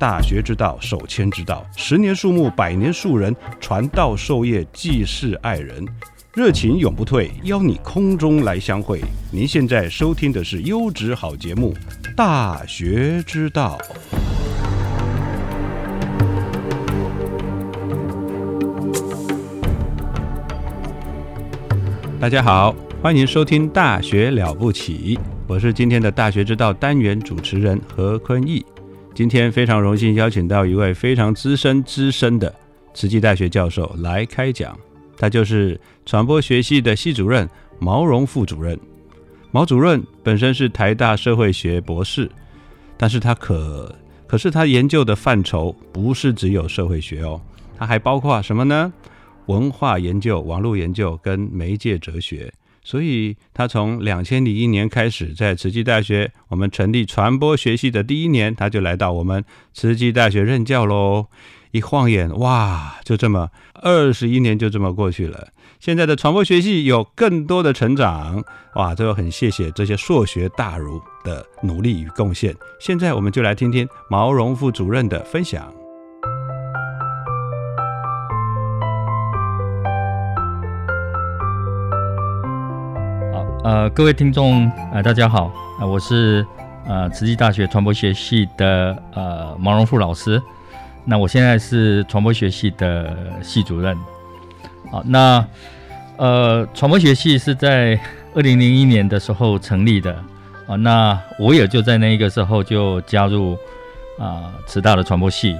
大学之道，守谦之道。十年树木，百年树人。传道授业，济世爱人。热情永不退，邀你空中来相会。您现在收听的是优质好节目《大学之道》。大家好，欢迎收听《大学了不起》，我是今天的《大学之道》单元主持人何坤义。今天非常荣幸邀请到一位非常资深资深的慈济大学教授来开讲，他就是传播学系的系主任毛荣副主任。毛主任本身是台大社会学博士，但是他可可是他研究的范畴不是只有社会学哦，他还包括什么呢？文化研究、网络研究跟媒介哲学。所以，他从两千零一年开始，在慈济大学我们成立传播学系的第一年，他就来到我们慈济大学任教喽。一晃眼，哇，就这么二十一年就这么过去了。现在的传播学系有更多的成长，哇，这个很谢谢这些硕学大儒的努力与贡献。现在我们就来听听毛荣副主任的分享。呃，各位听众，呃，大家好，呃，我是呃慈济大学传播学系的呃毛荣富老师，那我现在是传播学系的系主任。好，那呃传播学系是在二零零一年的时候成立的啊，那我也就在那个时候就加入啊慈大的传播系，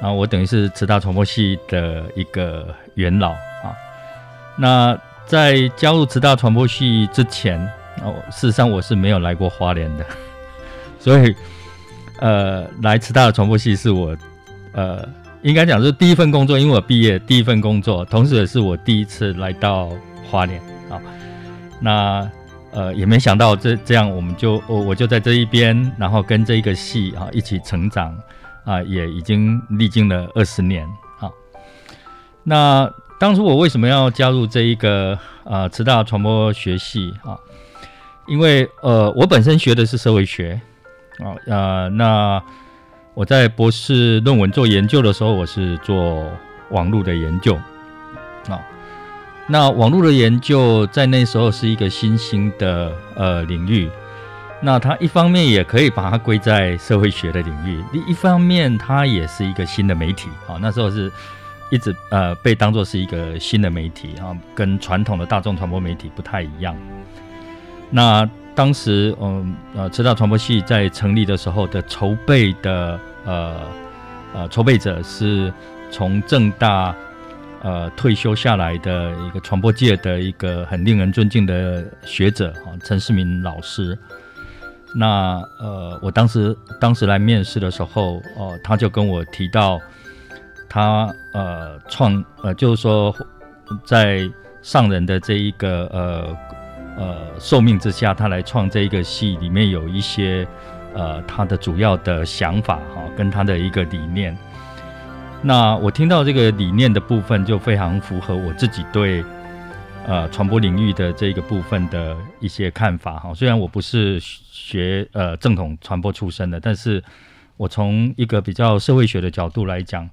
啊，我等于是慈大传播系的一个元老啊，那。在加入慈大传播系之前，哦，事实上我是没有来过花莲的，所以，呃，来慈大的传播系是我，呃，应该讲是第一份工作，因为我毕业第一份工作，同时也是我第一次来到花莲啊。那，呃，也没想到这这样，我们就我我就在这一边，然后跟这一个系啊一起成长啊，也已经历经了二十年啊。那。当初我为什么要加入这一个呃慈大传播学系啊？因为呃我本身学的是社会学啊呃那我在博士论文做研究的时候，我是做网络的研究啊。那网络的研究在那时候是一个新兴的呃领域，那它一方面也可以把它归在社会学的领域，另一方面它也是一个新的媒体啊。那时候是。一直呃被当作是一个新的媒体啊，跟传统的大众传播媒体不太一样。那当时嗯呃，浙大传播系在成立的时候的筹备的呃呃筹备者是从正大呃退休下来的一个传播界的一个很令人尊敬的学者啊，陈世民老师。那呃我当时当时来面试的时候哦，他就跟我提到。他呃创呃就是说，在上人的这一个呃呃寿命之下，他来创这一个戏里面有一些呃他的主要的想法哈，跟他的一个理念。那我听到这个理念的部分，就非常符合我自己对呃传播领域的这个部分的一些看法哈。虽然我不是学呃正统传播出身的，但是我从一个比较社会学的角度来讲。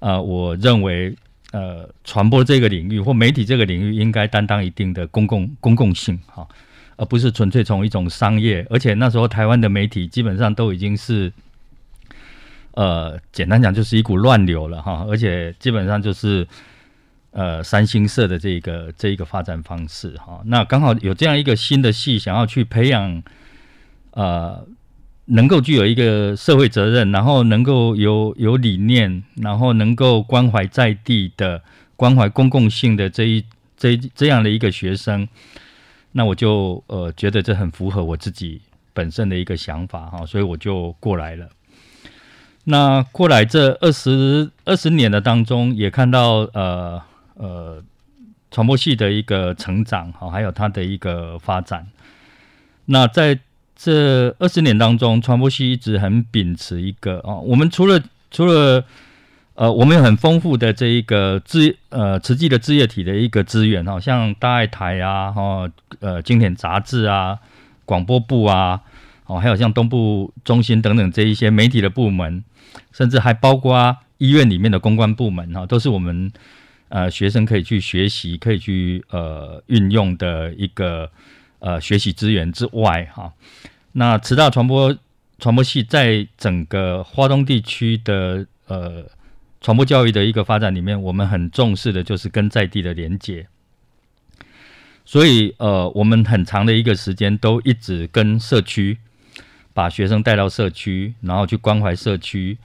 呃，我认为，呃，传播这个领域或媒体这个领域应该担当一定的公共公共性哈，而不是纯粹从一种商业。而且那时候台湾的媒体基本上都已经是，呃，简单讲就是一股乱流了哈，而且基本上就是呃三星社的这个这一个发展方式哈。那刚好有这样一个新的系，想要去培养呃能够具有一个社会责任，然后能够有有理念，然后能够关怀在地的、关怀公共性的这一这这样的一个学生，那我就呃觉得这很符合我自己本身的一个想法哈，所以我就过来了。那过来这二十二十年的当中，也看到呃呃传播系的一个成长，哈，还有它的一个发展。那在这二十年当中，传播系一直很秉持一个哦，我们除了除了呃，我们有很丰富的这一个资呃实际的职业体的一个资源，哈，像大爱台啊，哈，呃，经典杂志啊，广播部啊，哦，还有像东部中心等等这一些媒体的部门。甚至还包括医院里面的公关部门哈，都是我们呃学生可以去学习、可以去呃运用的一个呃学习资源之外哈。那慈大传播传播系在整个华东地区的呃传播教育的一个发展里面，我们很重视的就是跟在地的连接。所以呃，我们很长的一个时间都一直跟社区。把学生带到社区，然后去关怀社区，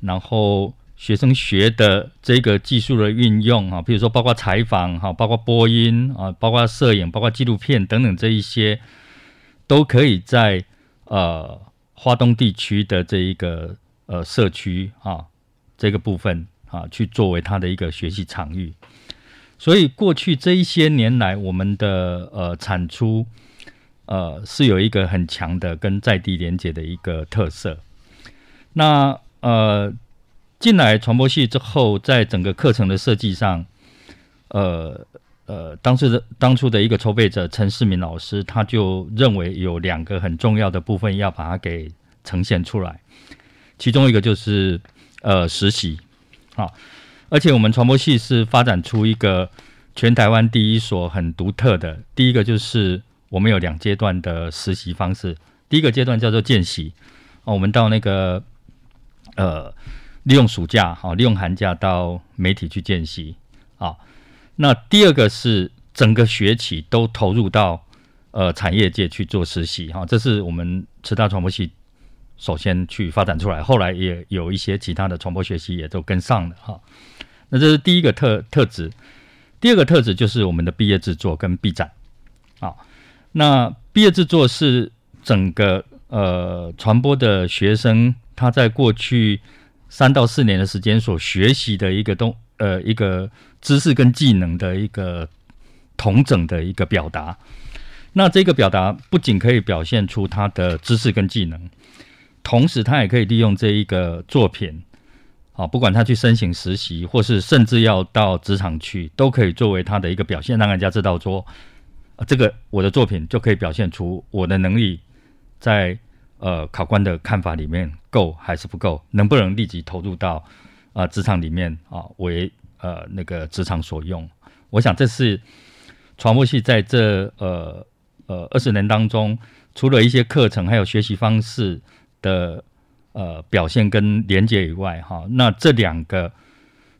然后学生学的这个技术的运用啊，比如说包括采访哈，包括播音啊，包括摄影，包括纪录片等等这一些，都可以在呃华东地区的这一个呃社区啊这个部分啊去作为他的一个学习场域。所以过去这一些年来，我们的呃产出。呃，是有一个很强的跟在地连接的一个特色。那呃，进来传播系之后，在整个课程的设计上，呃呃，当时的当初的一个筹备者陈世民老师，他就认为有两个很重要的部分要把它给呈现出来。其中一个就是呃实习，啊，而且我们传播系是发展出一个全台湾第一所很独特的，第一个就是。我们有两阶段的实习方式，第一个阶段叫做见习，哦，我们到那个呃，利用暑假，好，利用寒假到媒体去见习，啊，那第二个是整个学期都投入到呃产业界去做实习，哈，这是我们慈大传播系首先去发展出来，后来也有一些其他的传播学习也都跟上了，哈，那这是第一个特特质，第二个特质就是我们的毕业制作跟毕展，啊。那毕业制作是整个呃传播的学生他在过去三到四年的时间所学习的一个东呃一个知识跟技能的一个同整的一个表达。那这个表达不仅可以表现出他的知识跟技能，同时他也可以利用这一个作品，啊，不管他去申请实习，或是甚至要到职场去，都可以作为他的一个表现，让人家知道说。啊，这个我的作品就可以表现出我的能力，在呃考官的看法里面够还是不够，能不能立即投入到啊职场里面啊为呃那个职场所用？我想这是传播系在这呃呃二十年当中，除了一些课程还有学习方式的呃表现跟连接以外，哈，那这两个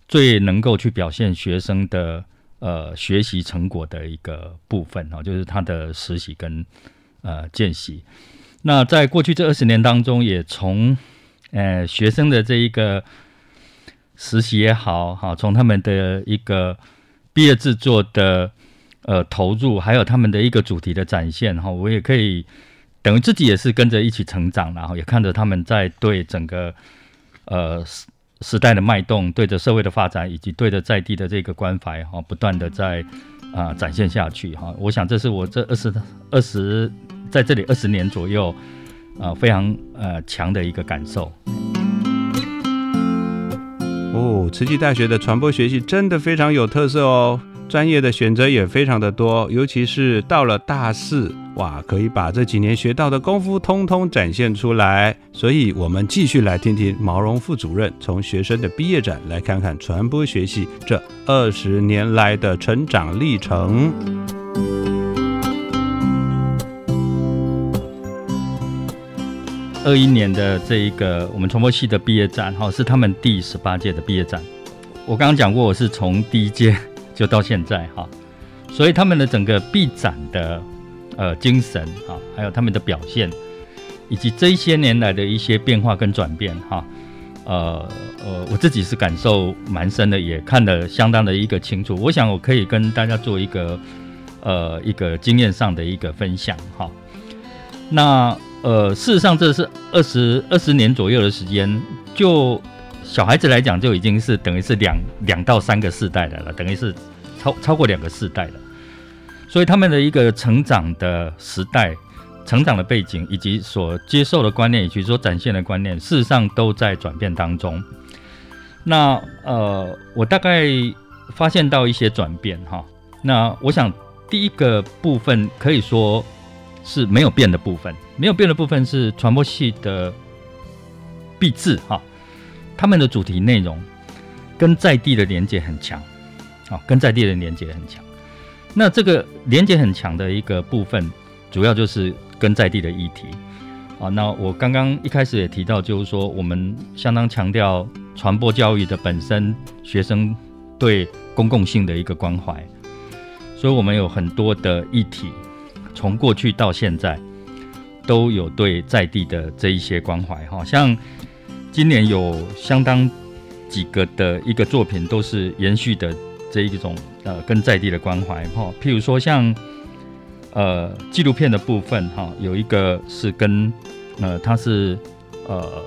最能够去表现学生的。呃，学习成果的一个部分哦，就是他的实习跟呃见习。那在过去这二十年当中，也从呃学生的这一个实习也好，哈，从他们的一个毕业制作的呃投入，还有他们的一个主题的展现哈，我也可以等于自己也是跟着一起成长，然后也看着他们在对整个呃。时代的脉动，对着社会的发展，以及对着在地的这个关怀，哈，不断的在啊展现下去，哈。我想这是我这二十二十在这里二十年左右啊非常呃强的一个感受。哦，慈济大学的传播学系真的非常有特色哦。专业的选择也非常的多，尤其是到了大四，哇，可以把这几年学到的功夫通通展现出来。所以，我们继续来听听毛荣副主任从学生的毕业展来看看传播学系这二十年来的成长历程。二一年的这一个我们传播系的毕业展，哈，是他们第十八届的毕业展。我刚刚讲过，我是从第一届就到现在，哈，所以他们的整个毕展的呃精神，哈，还有他们的表现，以及这些年来的一些变化跟转变，哈，呃呃，我自己是感受蛮深的，也看得相当的一个清楚。我想我可以跟大家做一个呃一个经验上的一个分享，哈。那呃，事实上这是二十二十年左右的时间，就小孩子来讲，就已经是等于是两两到三个世代的了，等于是超超过两个世代了。所以他们的一个成长的时代、成长的背景，以及所接受的观念，以及所展现的观念，事实上都在转变当中。那呃，我大概发现到一些转变哈。那我想第一个部分可以说。是没有变的部分，没有变的部分是传播系的毕制哈，他们的主题内容跟在地的连接很强，啊，跟在地的连接很强。那这个连接很强的一个部分，主要就是跟在地的议题啊。那我刚刚一开始也提到，就是说我们相当强调传播教育的本身，学生对公共性的一个关怀，所以我们有很多的议题。从过去到现在，都有对在地的这一些关怀哈，像今年有相当几个的一个作品，都是延续的这一种呃跟在地的关怀哈。譬如说像呃纪录片的部分哈，有一个是跟呃他是呃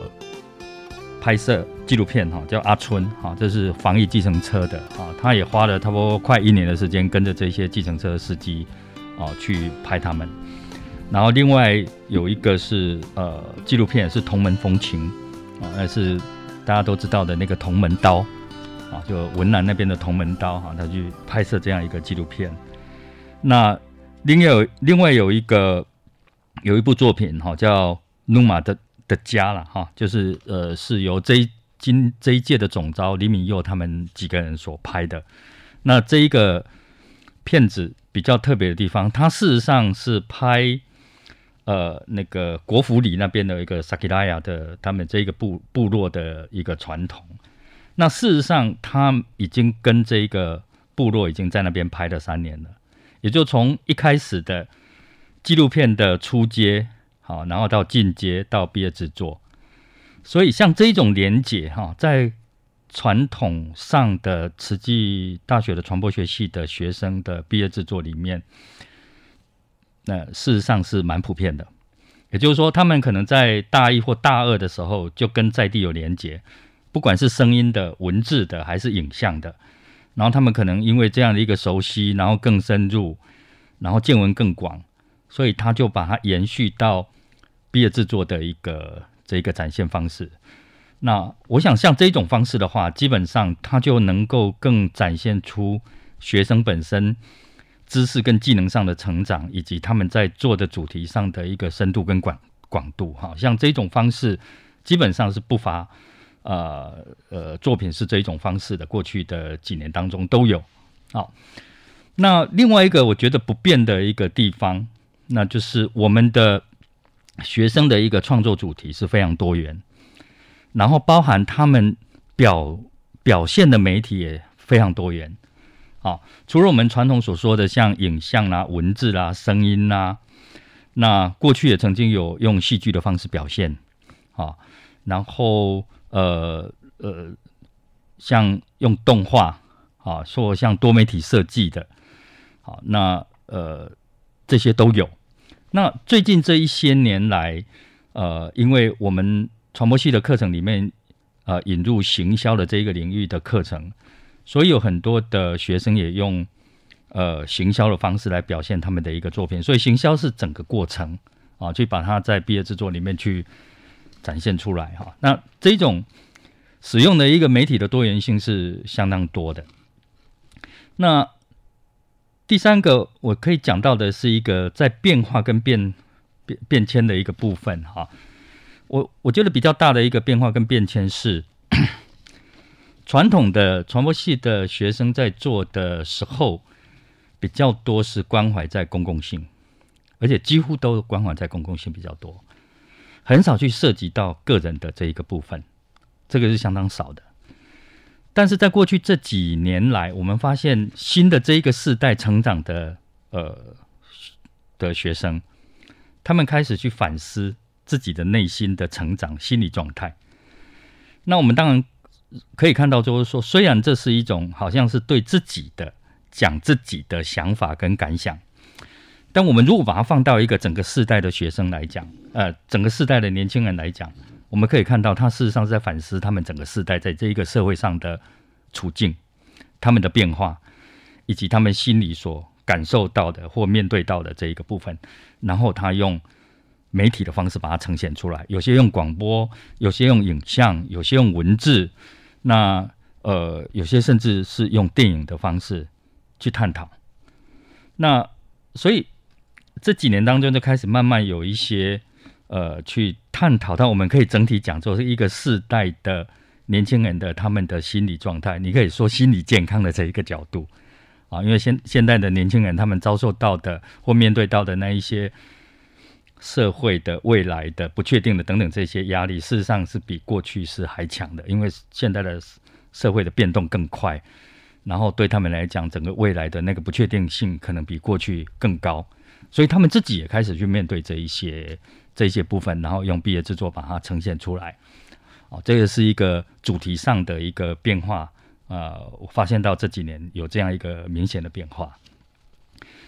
拍摄纪录片哈，叫阿春哈，这是防疫计程车的啊，他也花了差不多快一年的时间，跟着这些计程车司机。哦，去拍他们，然后另外有一个是呃纪录片，是同门风情啊，那是大家都知道的那个同门刀啊，就文南那边的同门刀哈，他去拍摄这样一个纪录片。那另外有另外有一个有一部作品哈，叫《努马的的家》了哈，就是呃是由这今这一届的总招李敏佑他们几个人所拍的。那这一个片子。比较特别的地方，它事实上是拍呃那个国府里那边的一个萨基拉雅的他们这个部部落的一个传统。那事实上，他已经跟这个部落已经在那边拍了三年了，也就从一开始的纪录片的初阶，好，然后到进阶到毕业制作。所以像这种连结哈，在传统上的慈济大学的传播学系的学生的毕业制作里面，那事实上是蛮普遍的。也就是说，他们可能在大一或大二的时候就跟在地有连结，不管是声音的、文字的还是影像的。然后他们可能因为这样的一个熟悉，然后更深入，然后见闻更广，所以他就把它延续到毕业制作的一个这一个展现方式。那我想，像这种方式的话，基本上它就能够更展现出学生本身知识跟技能上的成长，以及他们在做的主题上的一个深度跟广广度。哈，像这种方式，基本上是不乏呃呃作品是这一种方式的。过去的几年当中都有。好，那另外一个我觉得不变的一个地方，那就是我们的学生的一个创作主题是非常多元。然后包含他们表表现的媒体也非常多元，啊，除了我们传统所说的像影像啦、文字啦、声音啦，那过去也曾经有用戏剧的方式表现，啊，然后呃呃，像用动画，啊，说像多媒体设计的，好，那呃这些都有。那最近这一些年来，呃，因为我们传播系的课程里面，呃，引入行销的这一个领域的课程，所以有很多的学生也用呃行销的方式来表现他们的一个作品。所以行销是整个过程啊，去把它在毕业制作里面去展现出来哈。那这种使用的一个媒体的多元性是相当多的。那第三个我可以讲到的是一个在变化跟变变变迁的一个部分哈。我我觉得比较大的一个变化跟变迁是，传统的传播系的学生在做的时候，比较多是关怀在公共性，而且几乎都关怀在公共性比较多。很少去涉及到个人的这一个部分，这个是相当少的。但是在过去这几年来，我们发现新的这一个世代成长的呃的学生，他们开始去反思自己的内心的成长心理状态。那我们当然可以看到，就是说，虽然这是一种好像是对自己的讲自己的想法跟感想，但我们如果把它放到一个整个世代的学生来讲，呃，整个世代的年轻人来讲。我们可以看到，他事实上是在反思他们整个世代在这一个社会上的处境、他们的变化，以及他们心里所感受到的或面对到的这一个部分。然后他用媒体的方式把它呈现出来，有些用广播，有些用影像，有些用文字，那呃，有些甚至是用电影的方式去探讨。那所以这几年当中，就开始慢慢有一些。呃，去探讨到我们可以整体讲做是一个世代的年轻人的他们的心理状态，你可以说心理健康的这一个角度啊，因为现现在的年轻人他们遭受到的或面对到的那一些社会的未来的不确定的等等这些压力，事实上是比过去是还强的，因为现在的社会的变动更快，然后对他们来讲，整个未来的那个不确定性可能比过去更高，所以他们自己也开始去面对这一些。这些部分，然后用毕业制作把它呈现出来，哦，这个是一个主题上的一个变化，呃，我发现到这几年有这样一个明显的变化。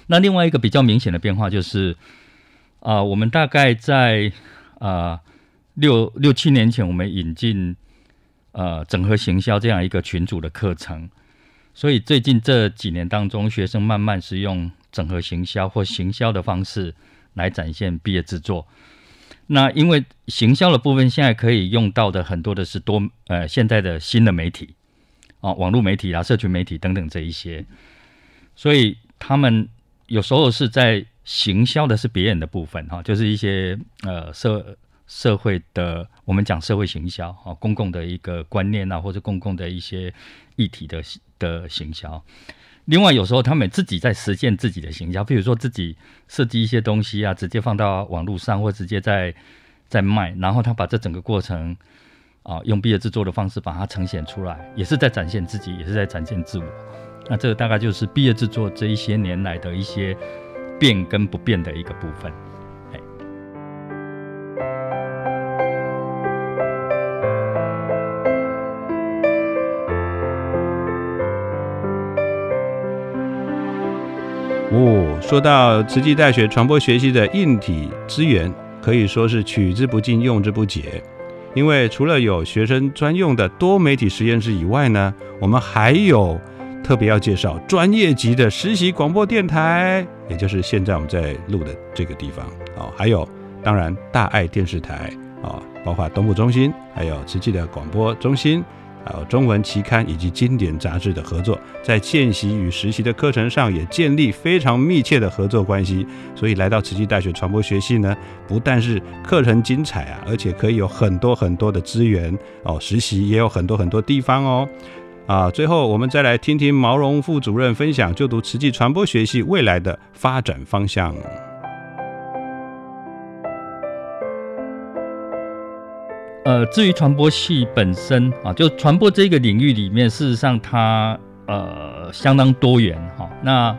那另外一个比较明显的变化就是，啊，我们大概在啊六六七年前，我们引进呃整合行销这样一个群组的课程，所以最近这几年当中，学生慢慢是用整合行销或行销的方式来展现毕业制作。那因为行销的部分现在可以用到的很多的是多呃现在的新的媒体啊网络媒体啊社群媒体等等这一些，所以他们有时候是在行销的是别人的部分哈，就是一些呃社社会的我们讲社会行销啊公共的一个观念啊或者公共的一些议题的的行销。另外，有时候他们自己在实现自己的形象，比如说自己设计一些东西啊，直接放到网络上，或直接在在卖，然后他把这整个过程啊，用毕业制作的方式把它呈现出来，也是在展现自己，也是在展现自我。那这个大概就是毕业制作这一些年来的一些变跟不变的一个部分。哦，说到慈济大学传播学系的硬体资源，可以说是取之不尽、用之不竭。因为除了有学生专用的多媒体实验室以外呢，我们还有特别要介绍专业级的实习广播电台，也就是现在我们在录的这个地方哦。还有，当然大爱电视台啊，包括东部中心，还有慈济的广播中心。还有中文期刊以及经典杂志的合作，在见习与实习的课程上也建立非常密切的合作关系。所以来到慈济大学传播学系呢，不但是课程精彩啊，而且可以有很多很多的资源哦，实习也有很多很多地方哦。啊，最后我们再来听听毛荣副主任分享就读慈济传播学系未来的发展方向。呃，至于传播系本身啊，就传播这个领域里面，事实上它呃相当多元哈。那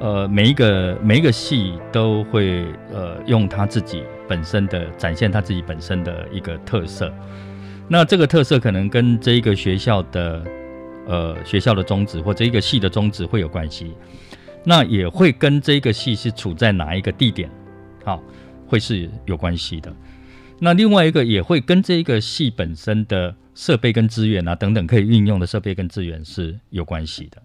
呃每一个每一个系都会呃用他自己本身的展现他自己本身的一个特色。那这个特色可能跟这一个学校的呃学校的宗旨或这一个系的宗旨会有关系。那也会跟这个系是处在哪一个地点，好，会是有关系的。那另外一个也会跟这个系本身的设备跟资源啊等等可以运用的设备跟资源是有关系的。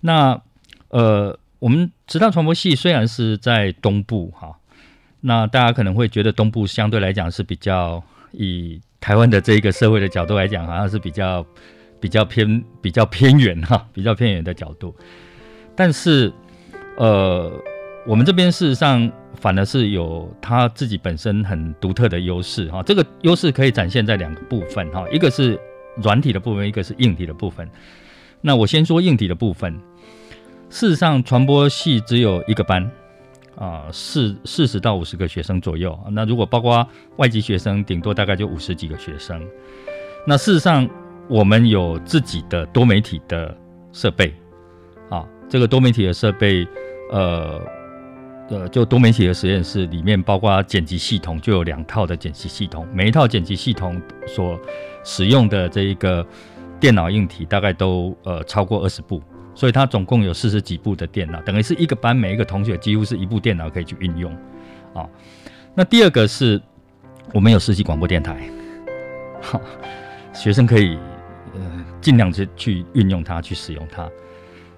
那呃，我们直道传播系虽然是在东部哈，那大家可能会觉得东部相对来讲是比较以台湾的这一个社会的角度来讲，好像是比较比较偏比较偏远哈，比较偏远的角度。但是呃。我们这边事实上反而是有他自己本身很独特的优势哈，这个优势可以展现在两个部分哈，一个是软体的部分，一个是硬体的部分。那我先说硬体的部分，事实上传播系只有一个班，啊四四十到五十个学生左右。那如果包括外籍学生，顶多大概就五十几个学生。那事实上，我们有自己的多媒体的设备啊，这个多媒体的设备，呃。呃，就多媒体的实验室里面，包括剪辑系统，就有两套的剪辑系统。每一套剪辑系统所使用的这一个电脑硬体，大概都呃超过二十部，所以它总共有四十几部的电脑，等于是一个班每一个同学几乎是一部电脑可以去运用啊。那第二个是，我们有实习广播电台，好，学生可以呃尽量去去运用它，去使用它。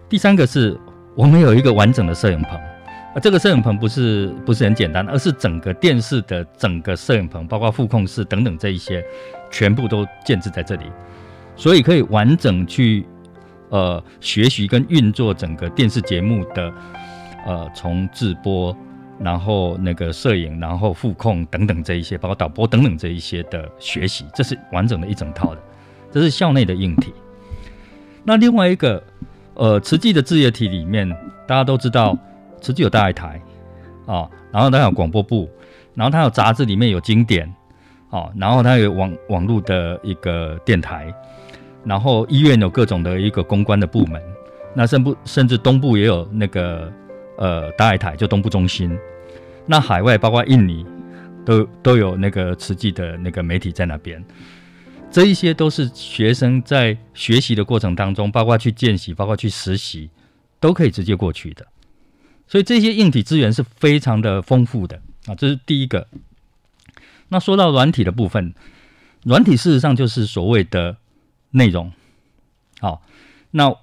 第三个是我们有一个完整的摄影棚。这个摄影棚不是不是很简单，而是整个电视的整个摄影棚，包括副控室等等这一些，全部都建置在这里，所以可以完整去呃学习跟运作整个电视节目的呃从制播，然后那个摄影，然后副控等等这一些，包括导播等等这一些的学习，这是完整的一整套的，这是校内的硬体。那另外一个呃慈济的制业体里面，大家都知道。实际有大爱台，啊，然后它有广播部，然后它有杂志，里面有经典，哦，然后它有网网络的一个电台，然后医院有各种的一个公关的部门，那甚不甚至东部也有那个呃大爱台，就东部中心，那海外包括印尼都都有那个慈济的那个媒体在那边，这一些都是学生在学习的过程当中，包括去见习，包括去实习，都可以直接过去的。所以这些硬体资源是非常的丰富的啊，这是第一个。那说到软体的部分，软体事实上就是所谓的内容。好，那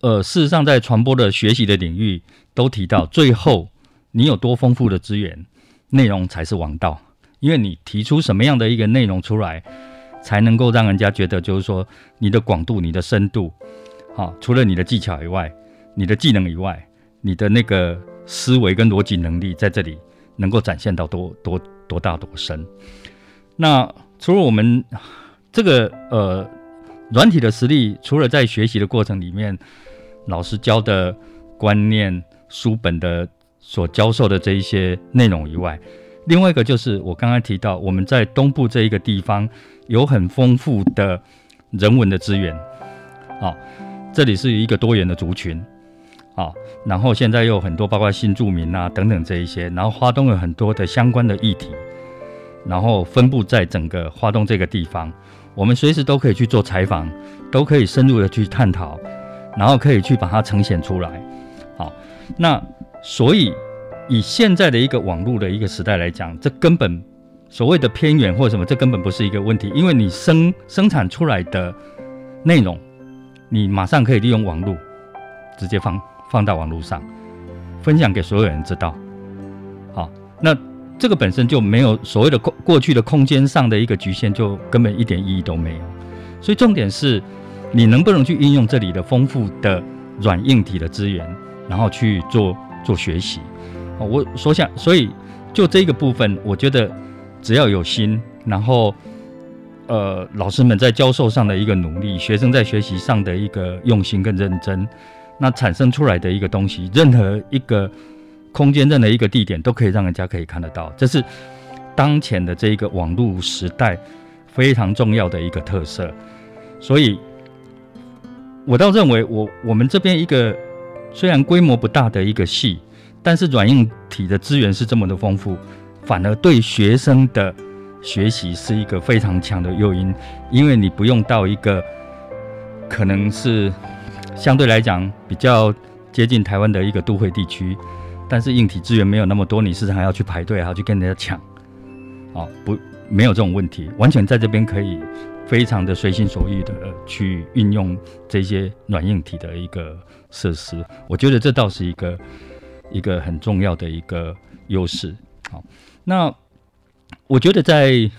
呃，事实上在传播的学习的领域都提到，最后你有多丰富的资源，内容才是王道。因为你提出什么样的一个内容出来，才能够让人家觉得就是说你的广度、你的深度，好，除了你的技巧以外，你的技能以外。你的那个思维跟逻辑能力在这里能够展现到多多多大多深？那除了我们这个呃软体的实力，除了在学习的过程里面老师教的观念、书本的所教授的这一些内容以外，另外一个就是我刚刚提到我们在东部这一个地方有很丰富的人文的资源，啊，这里是一个多元的族群。啊，然后现在又有很多，包括新住民啊等等这一些，然后花东有很多的相关的议题，然后分布在整个花东这个地方，我们随时都可以去做采访，都可以深入的去探讨，然后可以去把它呈现出来。好，那所以以现在的一个网络的一个时代来讲，这根本所谓的偏远或什么，这根本不是一个问题，因为你生生产出来的内容，你马上可以利用网络直接放。放到网络上，分享给所有人知道。好，那这个本身就没有所谓的过过去的空间上的一个局限，就根本一点意义都没有。所以重点是，你能不能去运用这里的丰富的软硬体的资源，然后去做做学习。我所想，所以就这个部分，我觉得只要有心，然后呃，老师们在教授上的一个努力，学生在学习上的一个用心跟认真。那产生出来的一个东西，任何一个空间、任何一个地点，都可以让人家可以看得到。这是当前的这一个网络时代非常重要的一个特色。所以，我倒认为，我我们这边一个虽然规模不大的一个系，但是软硬体的资源是这么的丰富，反而对学生的学习是一个非常强的诱因，因为你不用到一个可能是。相对来讲比较接近台湾的一个都会地区，但是硬体资源没有那么多，你时常还要去排队，还要去跟人家抢，哦，不，没有这种问题，完全在这边可以非常的随心所欲的去运用这些软硬体的一个设施，我觉得这倒是一个一个很重要的一个优势。好，那我觉得在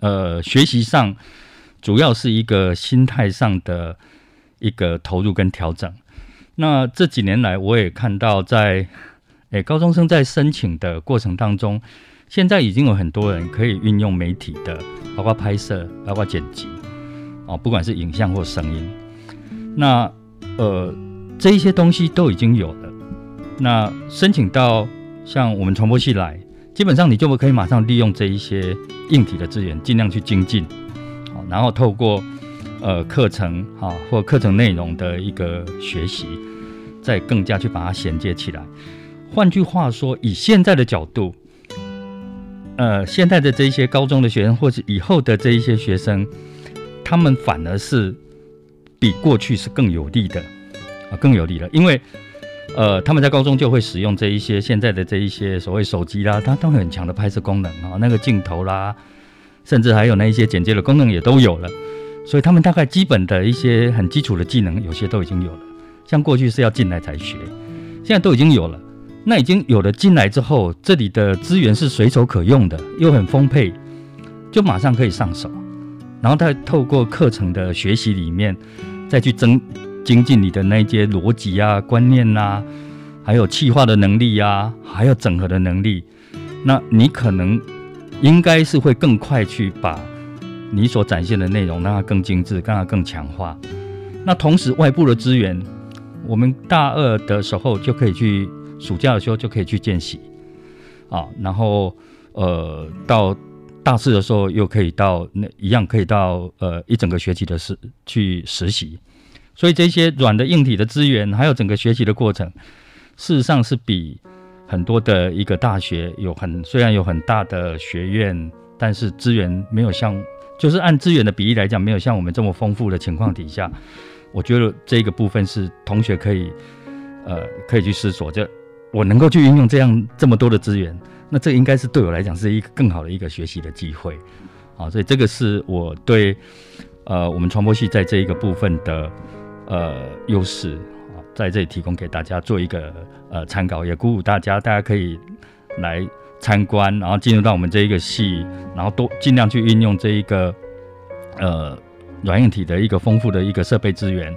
呃学习上，主要是一个心态上的。一个投入跟调整，那这几年来，我也看到在诶高中生在申请的过程当中，现在已经有很多人可以运用媒体的，包括拍摄，包括剪辑，哦，不管是影像或声音，那呃这一些东西都已经有了。那申请到像我们传播系来，基本上你就可以马上利用这一些硬体的资源，尽量去精进，好，然后透过呃课程哈或课程内容的一个学习，再更加去把它衔接起来。换句话说，以现在的角度，呃，现在的这一些高中的学生，或者以后的这一些学生，他们反而是比过去是更有利的啊，更有利了，因为。呃，他们在高中就会使用这一些现在的这一些所谓手机啦，它都很强的拍摄功能啊，那个镜头啦，甚至还有那一些剪接的功能也都有了，所以他们大概基本的一些很基础的技能，有些都已经有了。像过去是要进来才学，现在都已经有了。那已经有了进来之后，这里的资源是随手可用的，又很丰沛，就马上可以上手，然后再透过课程的学习里面再去增。精进你的那些逻辑啊、观念呐，还有气化的能力呀，还有整合的能力，那你可能应该是会更快去把你所展现的内容让它更精致、让它更强化。那同时外部的资源，我们大二的时候就可以去，暑假的时候就可以去见习啊，然后呃到大四的时候又可以到那一样可以到呃一整个学期的实去实习。所以这些软的硬体的资源，还有整个学习的过程，事实上是比很多的一个大学有很虽然有很大的学院，但是资源没有像就是按资源的比例来讲，没有像我们这么丰富的情况底下，我觉得这个部分是同学可以呃可以去思索，就我能够去运用这样这么多的资源，那这应该是对我来讲是一个更好的一个学习的机会，啊，所以这个是我对呃我们传播系在这一个部分的。呃，优势啊，在这里提供给大家做一个呃参考，也鼓舞大家，大家可以来参观，然后进入到我们这一个系，然后多尽量去运用这一个呃软硬体的一个丰富的一个设备资源，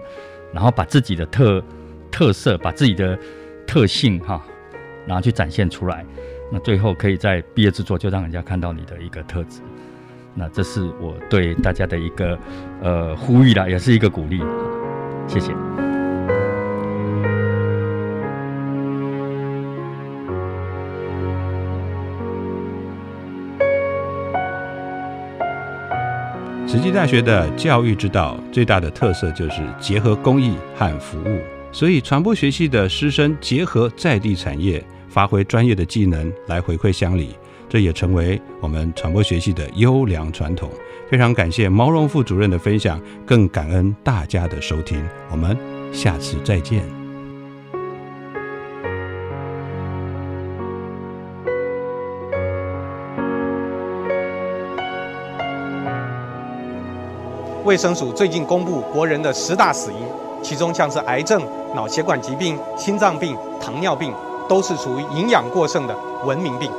然后把自己的特特色，把自己的特性哈，然后去展现出来，那最后可以在毕业制作就让人家看到你的一个特质，那这是我对大家的一个呃呼吁啦，也是一个鼓励。谢谢。慈济大学的教育之道最大的特色就是结合公益和服务，所以传播学系的师生结合在地产业，发挥专业的技能来回馈乡里，这也成为我们传播学系的优良传统。非常感谢毛荣副主任的分享，更感恩大家的收听。我们下次再见。卫生署最近公布国人的十大死因，其中像是癌症、脑血管疾病、心脏病、糖尿病，都是属于营养过剩的文明病。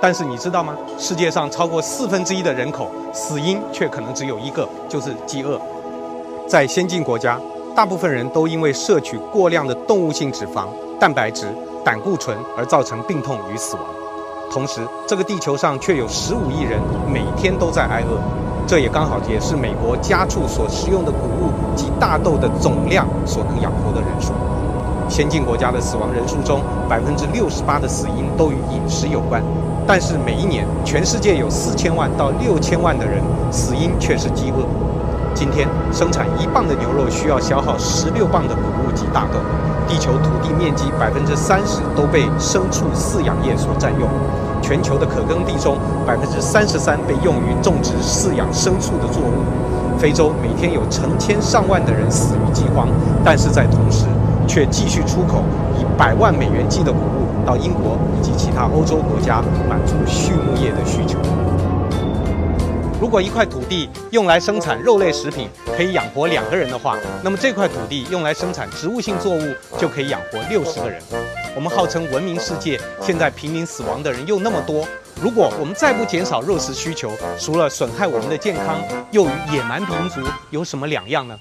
但是你知道吗？世界上超过四分之一的人口死因却可能只有一个，就是饥饿。在先进国家，大部分人都因为摄取过量的动物性脂肪、蛋白质、胆固醇而造成病痛与死亡。同时，这个地球上却有十五亿人每天都在挨饿，这也刚好也是美国家畜所食用的谷物及大豆的总量所能养活的人数。先进国家的死亡人数中，百分之六十八的死因都与饮食有关，但是每一年全世界有四千万到六千万的人死因却是饥饿。今天生产一磅的牛肉需要消耗十六磅的谷物及大豆，地球土地面积百分之三十都被牲畜饲养业所占用，全球的可耕地中百分之三十三被用于种植饲养牲畜的作物，非洲每天有成千上万的人死于饥荒，但是在同时。却继续出口以百万美元计的谷物到英国以及其他欧洲国家，满足畜牧业的需求。如果一块土地用来生产肉类食品可以养活两个人的话，那么这块土地用来生产植物性作物就可以养活六十个人。我们号称文明世界，现在濒临死亡的人又那么多，如果我们再不减少肉食需求，除了损害我们的健康，又与野蛮民族有什么两样呢？